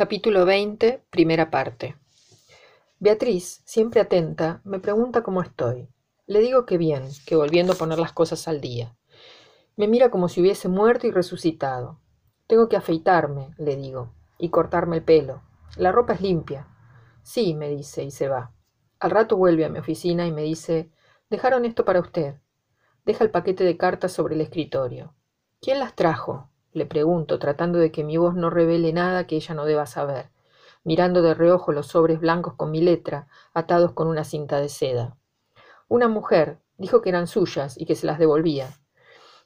Capítulo 20, primera parte. Beatriz, siempre atenta, me pregunta cómo estoy. Le digo que bien, que volviendo a poner las cosas al día. Me mira como si hubiese muerto y resucitado. Tengo que afeitarme, le digo, y cortarme el pelo. La ropa es limpia. Sí, me dice, y se va. Al rato vuelve a mi oficina y me dice, dejaron esto para usted. Deja el paquete de cartas sobre el escritorio. ¿Quién las trajo? Le pregunto, tratando de que mi voz no revele nada que ella no deba saber, mirando de reojo los sobres blancos con mi letra, atados con una cinta de seda. Una mujer dijo que eran suyas y que se las devolvía.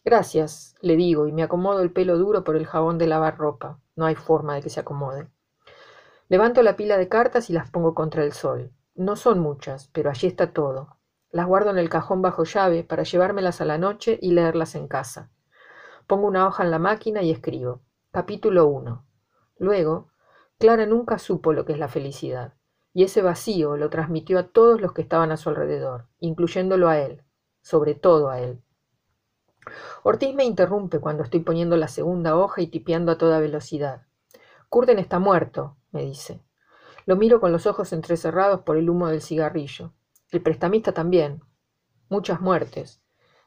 Gracias, le digo, y me acomodo el pelo duro por el jabón de lavar ropa. No hay forma de que se acomode. Levanto la pila de cartas y las pongo contra el sol. No son muchas, pero allí está todo. Las guardo en el cajón bajo llave para llevármelas a la noche y leerlas en casa. Pongo una hoja en la máquina y escribo. Capítulo 1. Luego, Clara nunca supo lo que es la felicidad, y ese vacío lo transmitió a todos los que estaban a su alrededor, incluyéndolo a él, sobre todo a él. Ortiz me interrumpe cuando estoy poniendo la segunda hoja y tipeando a toda velocidad. Curden está muerto, me dice. Lo miro con los ojos entrecerrados por el humo del cigarrillo. El prestamista también. Muchas muertes.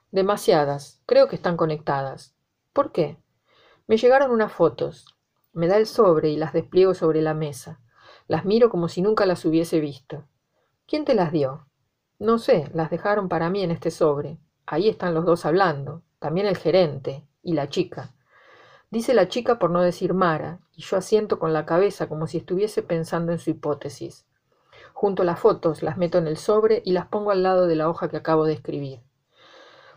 Demasiadas. Creo que están conectadas. ¿Por qué? Me llegaron unas fotos. Me da el sobre y las despliego sobre la mesa. Las miro como si nunca las hubiese visto. ¿Quién te las dio? No sé, las dejaron para mí en este sobre. Ahí están los dos hablando, también el gerente y la chica. Dice la chica por no decir Mara, y yo asiento con la cabeza como si estuviese pensando en su hipótesis. Junto las fotos, las meto en el sobre y las pongo al lado de la hoja que acabo de escribir.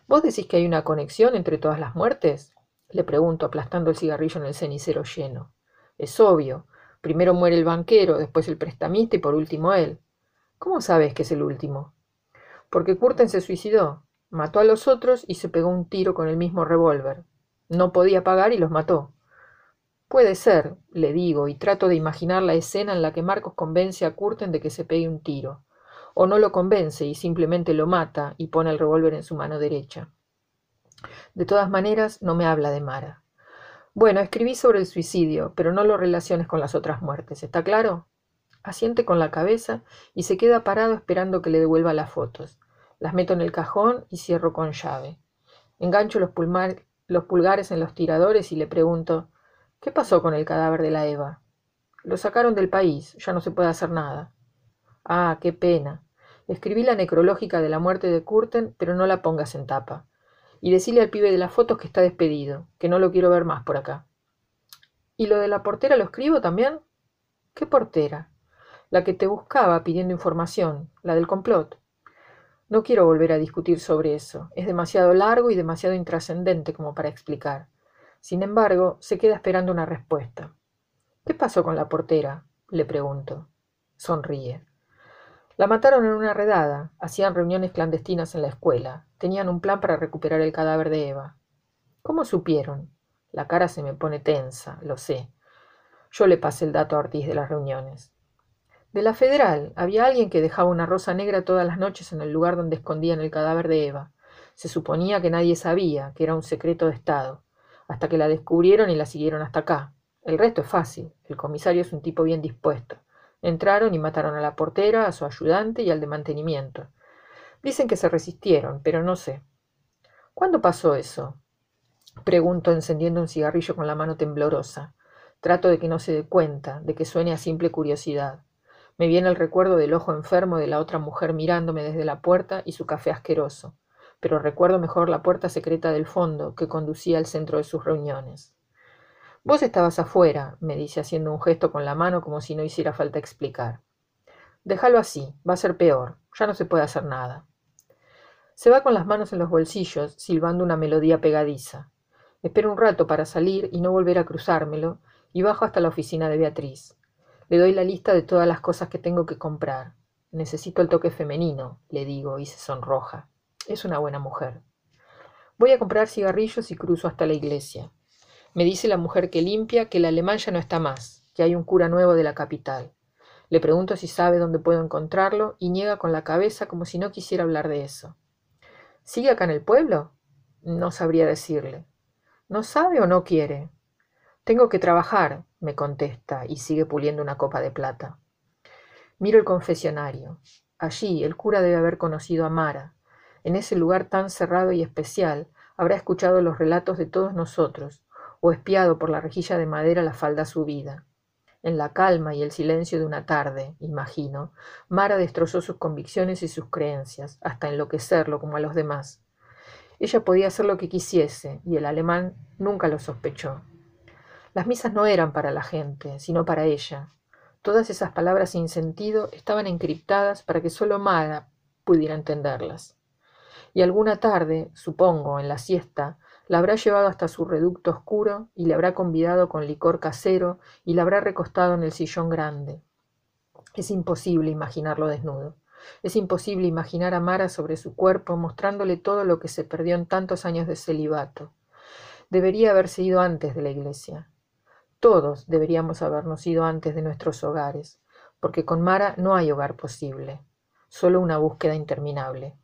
¿Vos decís que hay una conexión entre todas las muertes? Le pregunto, aplastando el cigarrillo en el cenicero lleno. Es obvio. Primero muere el banquero, después el prestamista y por último él. ¿Cómo sabes que es el último? Porque Curten se suicidó, mató a los otros y se pegó un tiro con el mismo revólver. No podía pagar y los mató. Puede ser, le digo, y trato de imaginar la escena en la que Marcos convence a Curten de que se pegue un tiro. O no lo convence y simplemente lo mata y pone el revólver en su mano derecha. De todas maneras, no me habla de Mara. Bueno, escribí sobre el suicidio, pero no lo relaciones con las otras muertes, ¿está claro? Asiente con la cabeza y se queda parado esperando que le devuelva las fotos. Las meto en el cajón y cierro con llave. Engancho los, los pulgares en los tiradores y le pregunto, ¿qué pasó con el cadáver de la Eva? Lo sacaron del país, ya no se puede hacer nada. Ah, qué pena. Escribí la necrológica de la muerte de Curten, pero no la pongas en tapa. Y decirle al pibe de las fotos que está despedido, que no lo quiero ver más por acá. ¿Y lo de la portera lo escribo también? ¿Qué portera? La que te buscaba pidiendo información, la del complot. No quiero volver a discutir sobre eso. Es demasiado largo y demasiado intrascendente como para explicar. Sin embargo, se queda esperando una respuesta. ¿Qué pasó con la portera? le pregunto. Sonríe. La mataron en una redada. Hacían reuniones clandestinas en la escuela. Tenían un plan para recuperar el cadáver de Eva. ¿Cómo supieron? La cara se me pone tensa, lo sé. Yo le pasé el dato a Ortiz de las reuniones. De la federal había alguien que dejaba una rosa negra todas las noches en el lugar donde escondían el cadáver de Eva. Se suponía que nadie sabía, que era un secreto de Estado, hasta que la descubrieron y la siguieron hasta acá. El resto es fácil. El comisario es un tipo bien dispuesto. Entraron y mataron a la portera, a su ayudante y al de mantenimiento. Dicen que se resistieron, pero no sé. ¿Cuándo pasó eso? Pregunto encendiendo un cigarrillo con la mano temblorosa. Trato de que no se dé cuenta, de que suene a simple curiosidad. Me viene el recuerdo del ojo enfermo de la otra mujer mirándome desde la puerta y su café asqueroso, pero recuerdo mejor la puerta secreta del fondo que conducía al centro de sus reuniones. Vos estabas afuera, me dice haciendo un gesto con la mano como si no hiciera falta explicar. Déjalo así, va a ser peor, ya no se puede hacer nada. Se va con las manos en los bolsillos, silbando una melodía pegadiza. Espero un rato para salir y no volver a cruzármelo, y bajo hasta la oficina de Beatriz. Le doy la lista de todas las cosas que tengo que comprar. Necesito el toque femenino, le digo, y se sonroja. Es una buena mujer. Voy a comprar cigarrillos y cruzo hasta la iglesia. Me dice la mujer que limpia que el alemán ya no está más, que hay un cura nuevo de la capital. Le pregunto si sabe dónde puedo encontrarlo y niega con la cabeza como si no quisiera hablar de eso. ¿Sigue acá en el pueblo? No sabría decirle. ¿No sabe o no quiere? Tengo que trabajar, me contesta y sigue puliendo una copa de plata. Miro el confesionario. Allí el cura debe haber conocido a Mara. En ese lugar tan cerrado y especial habrá escuchado los relatos de todos nosotros, o espiado por la rejilla de madera la falda subida. En la calma y el silencio de una tarde, imagino, Mara destrozó sus convicciones y sus creencias, hasta enloquecerlo como a los demás. Ella podía hacer lo que quisiese, y el alemán nunca lo sospechó. Las misas no eran para la gente, sino para ella. Todas esas palabras sin sentido estaban encriptadas para que solo Mara pudiera entenderlas. Y alguna tarde, supongo, en la siesta, la habrá llevado hasta su reducto oscuro y le habrá convidado con licor casero y la habrá recostado en el sillón grande. Es imposible imaginarlo desnudo. Es imposible imaginar a Mara sobre su cuerpo, mostrándole todo lo que se perdió en tantos años de celibato. Debería haberse ido antes de la iglesia. Todos deberíamos habernos ido antes de nuestros hogares, porque con Mara no hay hogar posible, solo una búsqueda interminable.